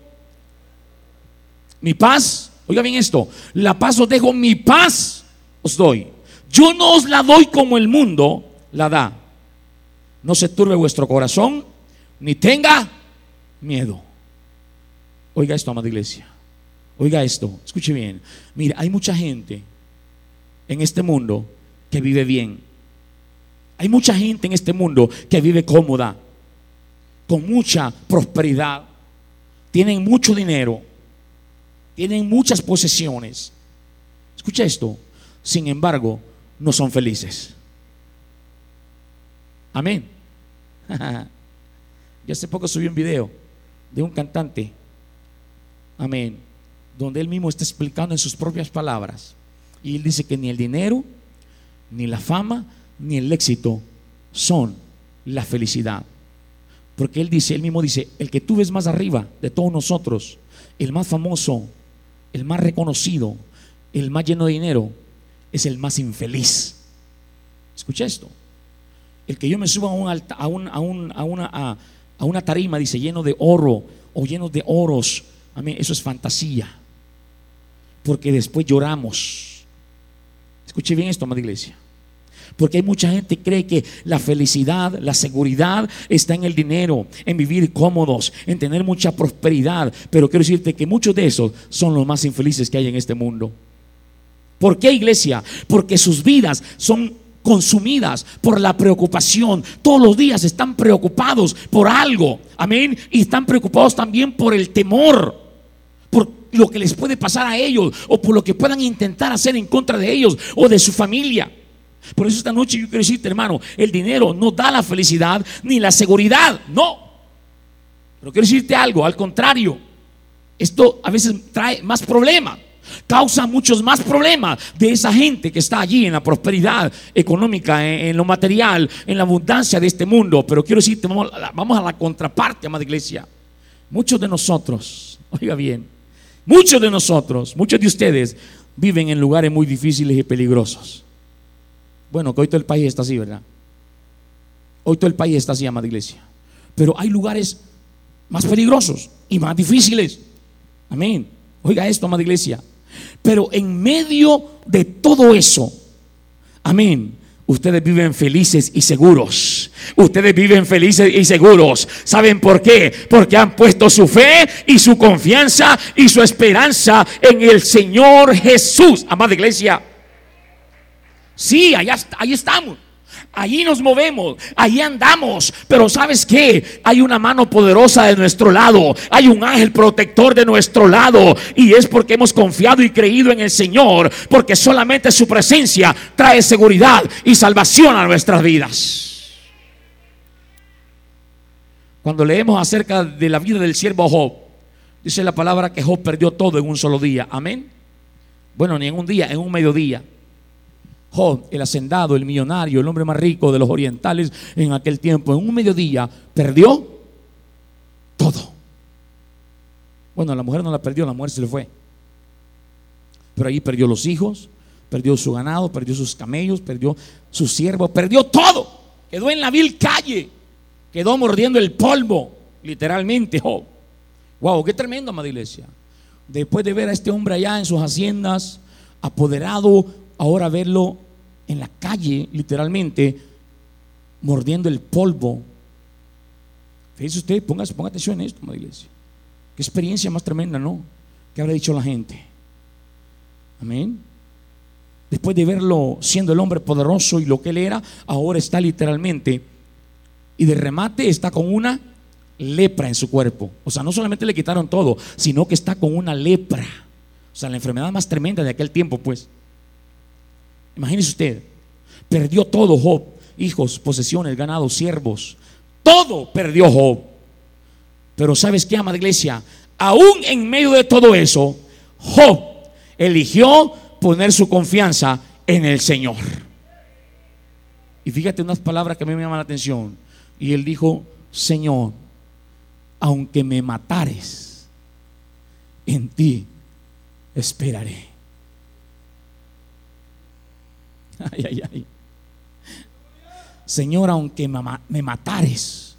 mi paz Oiga bien esto, la paz os dejo, mi paz os doy. Yo no os la doy como el mundo la da. No se turbe vuestro corazón, ni tenga miedo. Oiga esto, amada iglesia. Oiga esto, escuche bien. Mira, hay mucha gente en este mundo que vive bien. Hay mucha gente en este mundo que vive cómoda, con mucha prosperidad. Tienen mucho dinero tienen muchas posesiones. Escucha esto. Sin embargo, no son felices. Amén. Yo hace poco subí un video de un cantante. Amén. Donde él mismo está explicando en sus propias palabras. Y él dice que ni el dinero, ni la fama, ni el éxito son la felicidad. Porque él dice, él mismo dice, el que tú ves más arriba de todos nosotros, el más famoso, el más reconocido, el más lleno de dinero, es el más infeliz. Escucha esto. El que yo me suba a, un a, una tarima, dice, lleno de oro o lleno de oros, amén, eso es fantasía. Porque después lloramos. Escuche bien esto, amada iglesia. Porque hay mucha gente que cree que la felicidad, la seguridad está en el dinero, en vivir cómodos, en tener mucha prosperidad. Pero quiero decirte que muchos de esos son los más infelices que hay en este mundo. ¿Por qué iglesia? Porque sus vidas son consumidas por la preocupación. Todos los días están preocupados por algo. Amén. Y están preocupados también por el temor. Por lo que les puede pasar a ellos o por lo que puedan intentar hacer en contra de ellos o de su familia. Por eso esta noche yo quiero decirte, hermano, el dinero no da la felicidad ni la seguridad, no. Pero quiero decirte algo, al contrario, esto a veces trae más problemas, causa muchos más problemas de esa gente que está allí en la prosperidad económica, en, lo material, en la abundancia de este mundo. Pero quiero decirte, vamos, vamos a la contraparte, amada iglesia. Muchos de nosotros, oiga bien, muchos de nosotros, muchos de ustedes viven en lugares muy difíciles y peligrosos. Bueno, que hoy todo el país está así, ¿verdad? Hoy todo el país está así, amada iglesia. Pero hay lugares más peligrosos y más difíciles. Amén. Oiga esto, amada iglesia. Pero en medio de todo eso, amén, ustedes viven felices y seguros. Ustedes viven felices y seguros. ¿Saben por qué? Porque han puesto su fe y su confianza y su esperanza en el Señor Jesús. Amada iglesia. Sí, allá, ahí estamos. Allí nos movemos, allí andamos, pero ¿sabes qué? Hay una mano poderosa de nuestro lado, hay un ángel protector de nuestro lado y es porque hemos confiado y creído en el Señor, porque solamente su presencia trae seguridad y salvación a nuestras vidas. Cuando leemos acerca de la vida del siervo Job, dice la palabra que Job perdió todo en un solo día, amén. Bueno, ni en un día, en un mediodía. El hacendado, el millonario, el hombre más rico de los orientales en aquel tiempo, en un mediodía, perdió todo. Bueno, la mujer no la perdió, la mujer se le fue. Pero ahí perdió los hijos, perdió su ganado, perdió sus camellos, perdió su siervo, perdió todo. Quedó en la vil calle, quedó mordiendo el polvo, literalmente. Wow, qué tremendo, amada iglesia. Después de ver a este hombre allá en sus haciendas, apoderado, ahora verlo en la calle, literalmente, mordiendo el polvo. Fíjese usted, ponga, ponga atención en esto, madre iglesia. Qué experiencia más tremenda, ¿no? ¿Qué habrá dicho la gente? Amén. Después de verlo siendo el hombre poderoso y lo que él era, ahora está literalmente, y de remate está con una lepra en su cuerpo. O sea, no solamente le quitaron todo, sino que está con una lepra. O sea, la enfermedad más tremenda de aquel tiempo, pues. Imagínese usted, perdió todo Job, hijos, posesiones, ganados, siervos, todo perdió Job. Pero ¿sabes qué, amada iglesia? Aún en medio de todo eso, Job eligió poner su confianza en el Señor. Y fíjate unas palabras que a mí me llaman la atención. Y él dijo, Señor, aunque me matares, en ti esperaré. Ay, ay, ay. Señor, aunque me matares,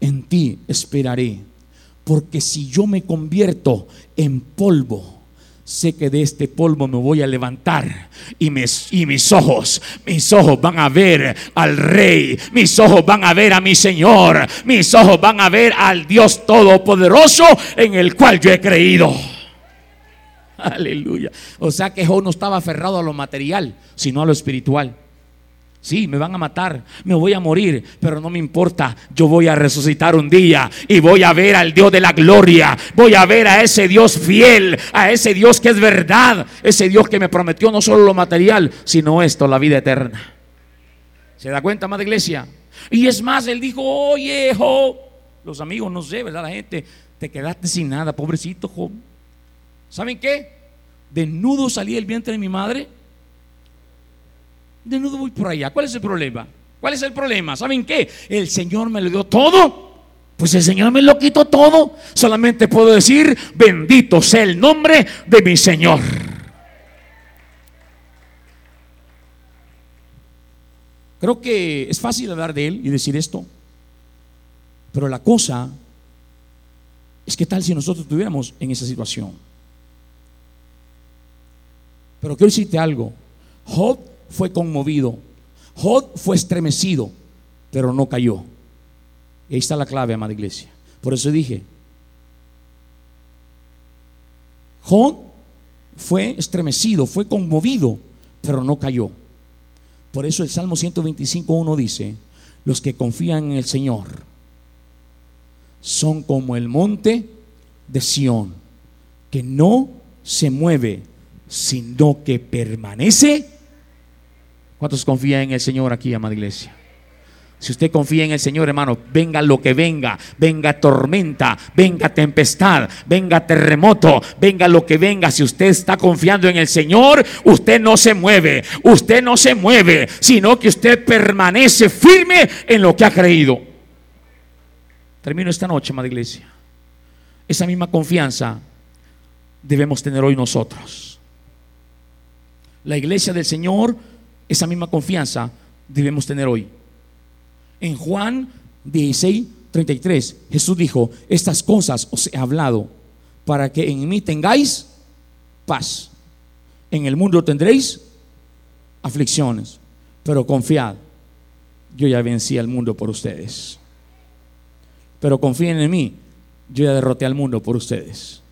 en ti esperaré. Porque si yo me convierto en polvo, sé que de este polvo me voy a levantar y mis, y mis ojos, mis ojos van a ver al rey, mis ojos van a ver a mi Señor, mis ojos van a ver al Dios Todopoderoso en el cual yo he creído. Aleluya. O sea que Job no estaba aferrado a lo material, sino a lo espiritual. Sí, me van a matar, me voy a morir, pero no me importa. Yo voy a resucitar un día y voy a ver al Dios de la gloria. Voy a ver a ese Dios fiel, a ese Dios que es verdad, ese Dios que me prometió no solo lo material, sino esto, la vida eterna. ¿Se da cuenta, madre iglesia? Y es más, él dijo, oye, Job, los amigos, no sé, ¿verdad? La gente, te quedaste sin nada, pobrecito Job. ¿Saben qué? Desnudo salí del vientre de mi madre. Desnudo voy por allá. ¿Cuál es el problema? ¿Cuál es el problema? ¿Saben qué? El Señor me lo dio todo. Pues el Señor me lo quitó todo. Solamente puedo decir, bendito sea el nombre de mi Señor. Creo que es fácil hablar de Él y decir esto. Pero la cosa es que tal si nosotros estuviéramos en esa situación. Pero quiero decirte algo. Job fue conmovido. Job fue estremecido, pero no cayó. Y ahí está la clave, amada iglesia. Por eso dije, Job fue estremecido, fue conmovido, pero no cayó. Por eso el Salmo 125.1 dice, los que confían en el Señor son como el monte de Sión, que no se mueve sino que permanece. ¿Cuántos confían en el Señor aquí, amada iglesia? Si usted confía en el Señor, hermano, venga lo que venga, venga tormenta, venga tempestad, venga terremoto, venga lo que venga. Si usted está confiando en el Señor, usted no se mueve, usted no se mueve, sino que usted permanece firme en lo que ha creído. Termino esta noche, amada iglesia. Esa misma confianza debemos tener hoy nosotros la iglesia del Señor, esa misma confianza debemos tener hoy. En Juan 16, 33, Jesús dijo, estas cosas os he hablado para que en mí tengáis paz. En el mundo tendréis aflicciones, pero confiad, yo ya vencí al mundo por ustedes. Pero confíen en mí, yo ya derroté al mundo por ustedes.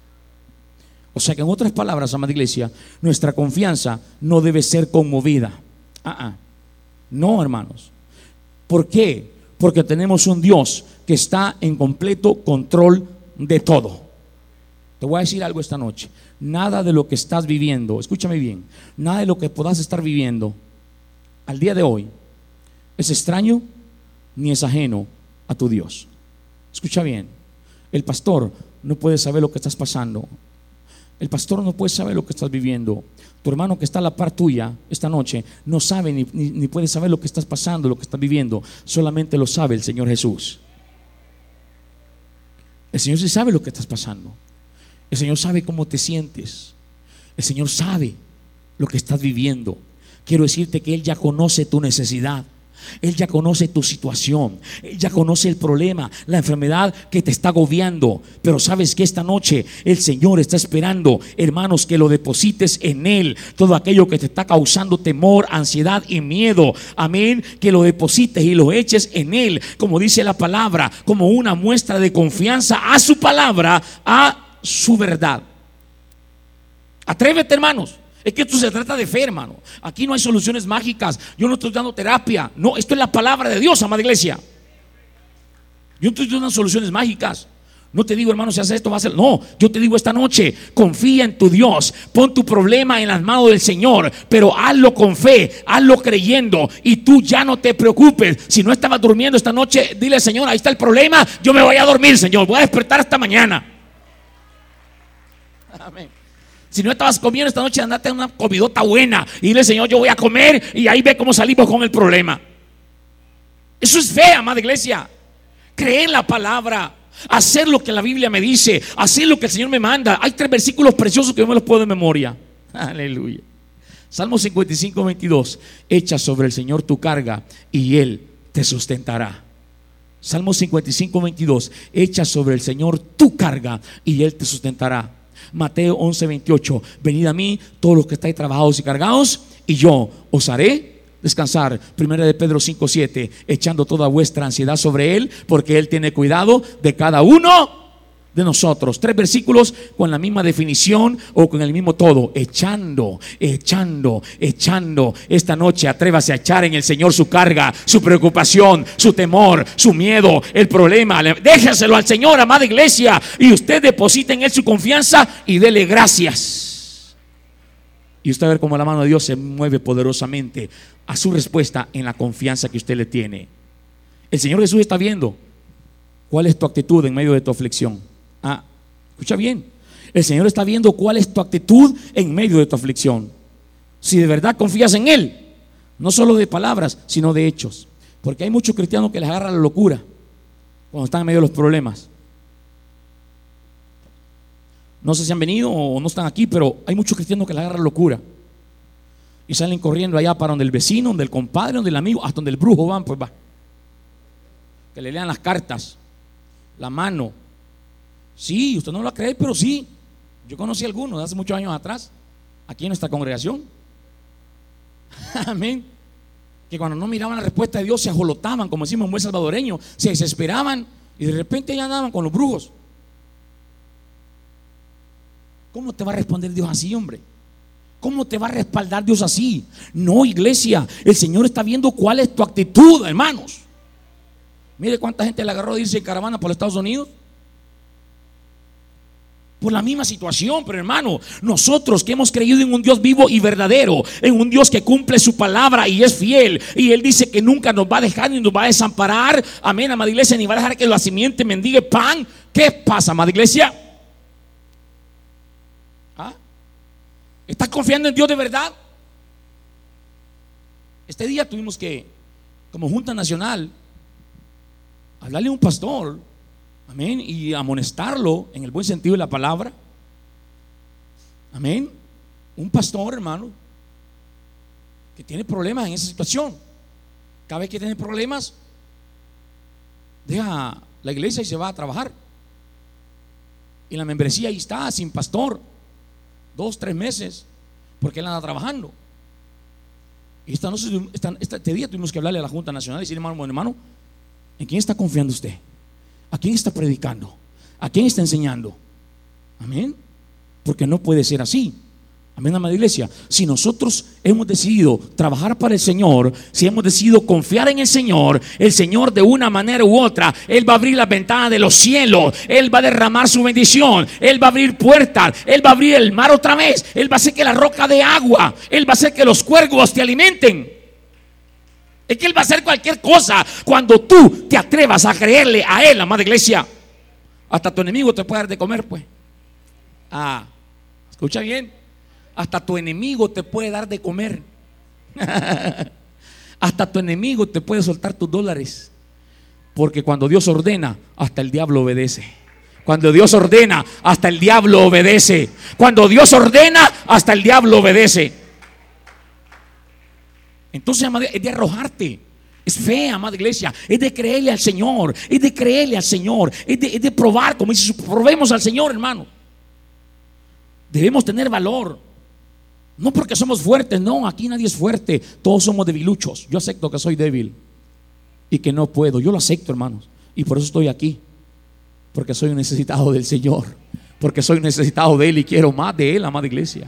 O sea que en otras palabras, amada iglesia, nuestra confianza no debe ser conmovida. Ah, ah. No, hermanos. ¿Por qué? Porque tenemos un Dios que está en completo control de todo. Te voy a decir algo esta noche. Nada de lo que estás viviendo, escúchame bien, nada de lo que puedas estar viviendo al día de hoy es extraño ni es ajeno a tu Dios. Escucha bien, el pastor no puede saber lo que estás pasando. El pastor no puede saber lo que estás viviendo. Tu hermano que está a la par tuya esta noche no sabe ni, ni, puede saber lo que estás pasando, lo que estás viviendo. Solamente lo sabe el Señor Jesús. El Señor sí sabe lo que estás pasando. El Señor sabe cómo te sientes. El Señor sabe lo que estás viviendo. Quiero decirte que Él ya conoce tu necesidad. Él ya conoce tu situación, Él ya conoce el problema, la enfermedad que te está agobiando. Pero sabes que esta noche el Señor está esperando, hermanos, que lo deposites en Él. Todo aquello que te está causando temor, ansiedad y miedo. Amén. Que lo deposites y lo eches en Él, como dice la palabra, como una muestra de confianza a su palabra, a su verdad. Atrévete, hermanos. Es que esto se trata de fe, hermano. Aquí no hay soluciones mágicas. Yo no estoy dando terapia. No, esto es la palabra de Dios, amada iglesia. Yo no estoy dando soluciones mágicas. No te digo, hermano, si haces esto, va a ser. No, yo te digo esta noche, confía en tu Dios. Pon tu problema en las manos del Señor, pero hazlo con fe, hazlo creyendo y tú ya no te preocupes. Si no estabas durmiendo esta noche, dile, Señor, ahí está el problema. Yo me voy a dormir, Señor. Voy a despertar hasta mañana. Amén. Si no estabas comiendo esta noche, andate una comidota buena y dile, Señor, yo voy a comer y ahí ve cómo salimos con el problema. Eso es fe, amada iglesia. Creer en la palabra, hacer lo que la Biblia me dice, hacer lo que el Señor me manda. Hay tres versículos preciosos que yo me los puedo de memoria. Aleluya. Salmo 55, 22. Echa sobre el Señor tu carga y Él te sustentará. Salmo 55, 22. Echa sobre el Señor tu carga y Él te sustentará. Mateo 11, 28. Venid a mí todos los que estáis trabajados y cargados, y yo os haré descansar. Primera de Pedro 5, 7. Echando toda vuestra ansiedad sobre Él, porque Él tiene cuidado de cada uno de nosotros. Tres versículos con la misma definición o con el mismo todo. Echando, echando, echando. Esta noche atrévase a echar en el Señor su carga, su preocupación, su temor, su miedo, el problema. Déjeselo al Señor, amada iglesia. Y usted deposita en Él su confianza y dele gracias. Y usted va a ver cómo la mano de Dios se mueve poderosamente a su respuesta en la confianza que usted le tiene. El Señor Jesús está viendo cuál es tu actitud en medio de tu aflicción. Ah, escucha bien. El Señor está viendo cuál es tu actitud en medio de tu aflicción. Si de verdad confías en Él, no solo de palabras, sino de hechos. Porque hay muchos cristianos que les agarra la locura cuando están en medio de los problemas. No sé si han venido o no están aquí, pero hay muchos cristianos que les agarra la locura. Y salen corriendo allá para donde el vecino, donde el compadre, donde el amigo, hasta donde el brujo van, pues va. Que le lean las cartas, la mano, Sí, usted no lo cree, pero sí. Yo conocí algunos hace muchos años atrás, aquí en nuestra congregación. Amén. Que cuando no miraban la respuesta de Dios se ajolotaban, como decimos en buen salvadoreño, se desesperaban y de repente ya andaban con los brujos. ¿Cómo te va a responder Dios así, hombre? ¿Cómo te va a respaldar Dios así? No, iglesia, el Señor está viendo cuál es tu actitud, hermanos. Mire cuánta gente le agarró de irse en caravana por Estados Unidos por la misma situación, pero hermano, nosotros que hemos creído en un Dios vivo y verdadero, en un Dios que cumple su palabra y es fiel, y Él dice que nunca nos va a dejar ni nos va a desamparar, amén, amada iglesia, ni va a dejar que la simiente mendigue pan. ¿Qué pasa, amada iglesia? ¿Ah? ¿Estás confiando en Dios de verdad? Este día tuvimos que, como Junta Nacional, hablarle a un pastor Amén. Y amonestarlo en el buen sentido de la palabra. Amén. Un pastor, hermano, que tiene problemas en esa situación. Cada vez que tiene problemas, deja la iglesia y se va a trabajar. Y la membresía ahí está, sin pastor. Dos, tres meses, porque él anda trabajando. Y esta noche, este día tuvimos que hablarle a la Junta Nacional y decir, hermano, hermano, ¿en quién está confiando usted? ¿A quién está predicando? ¿A quién está enseñando? Amén. Porque no puede ser así. Amén, amada iglesia. Si nosotros hemos decidido trabajar para el Señor, si hemos decidido confiar en el Señor, el Señor de una manera u otra, Él va a abrir las ventanas de los cielos, Él va a derramar su bendición, Él va a abrir puertas, Él va a abrir el mar otra vez, Él va a hacer que la roca de agua, Él va a hacer que los cuervos te alimenten. Que Él va a hacer cualquier cosa cuando tú te atrevas a creerle a Él, amada iglesia. Hasta tu enemigo te puede dar de comer, pues. Ah, escucha bien. Hasta tu enemigo te puede dar de comer. hasta tu enemigo te puede soltar tus dólares. Porque cuando Dios ordena, hasta el diablo obedece. Cuando Dios ordena, hasta el diablo obedece. Cuando Dios ordena, hasta el diablo obedece. Entonces, es de arrojarte. Es fe, amada iglesia. Es de creerle al Señor. Es de creerle al Señor. Es de, probar, como dice, probemos al Señor, hermano. Debemos tener valor. No porque somos fuertes, no, aquí nadie es fuerte, todos somos debiluchos. Yo acepto que soy débil y que no puedo, yo lo acepto, hermanos, y por eso estoy aquí, porque soy necesitado del Señor, porque soy necesitado de Él y quiero más de Él, amada iglesia.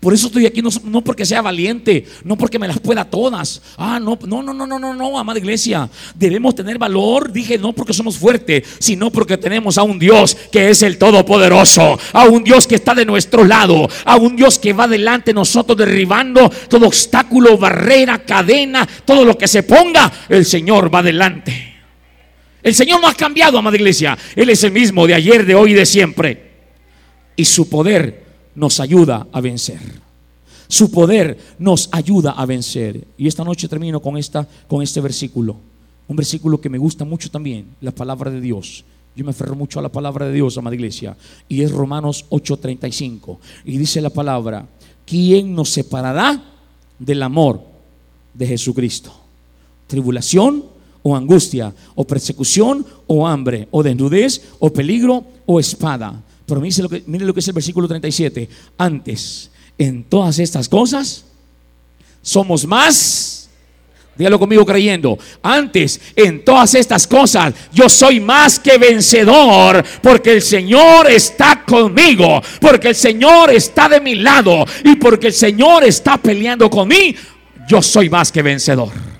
Por eso estoy aquí, no, porque sea valiente, no porque me las pueda todas. Ah, no, no, no, no, no, no, no, amada iglesia. Debemos tener valor, dije, no porque somos fuertes, sino porque tenemos a un Dios que es el Todopoderoso, a un Dios que está de nuestro lado, a un Dios que va delante de nosotros derribando todo obstáculo, barrera, cadena, todo lo que se ponga, el Señor va delante. El Señor no ha cambiado, amada iglesia. Él es el mismo de ayer, de hoy y de siempre. Y su poder nos ayuda a vencer. Su poder nos ayuda a vencer. Y esta noche termino con, esta, con este versículo. Un versículo que me gusta mucho también, la palabra de Dios. Yo me aferro mucho a la palabra de Dios, amada iglesia. Y es Romanos 8:35. Y dice la palabra, ¿quién nos separará del amor de Jesucristo? Tribulación o angustia, o persecución o hambre, o desnudez o peligro o espada. Pero mire lo que, mire lo que es el versículo 37. Antes, en todas estas cosas, somos más. Dígalo conmigo creyendo. Antes, en todas estas cosas, yo soy más que vencedor, porque el Señor está conmigo, porque el Señor está de mi lado y porque el Señor está peleando conmigo. Yo soy más que vencedor.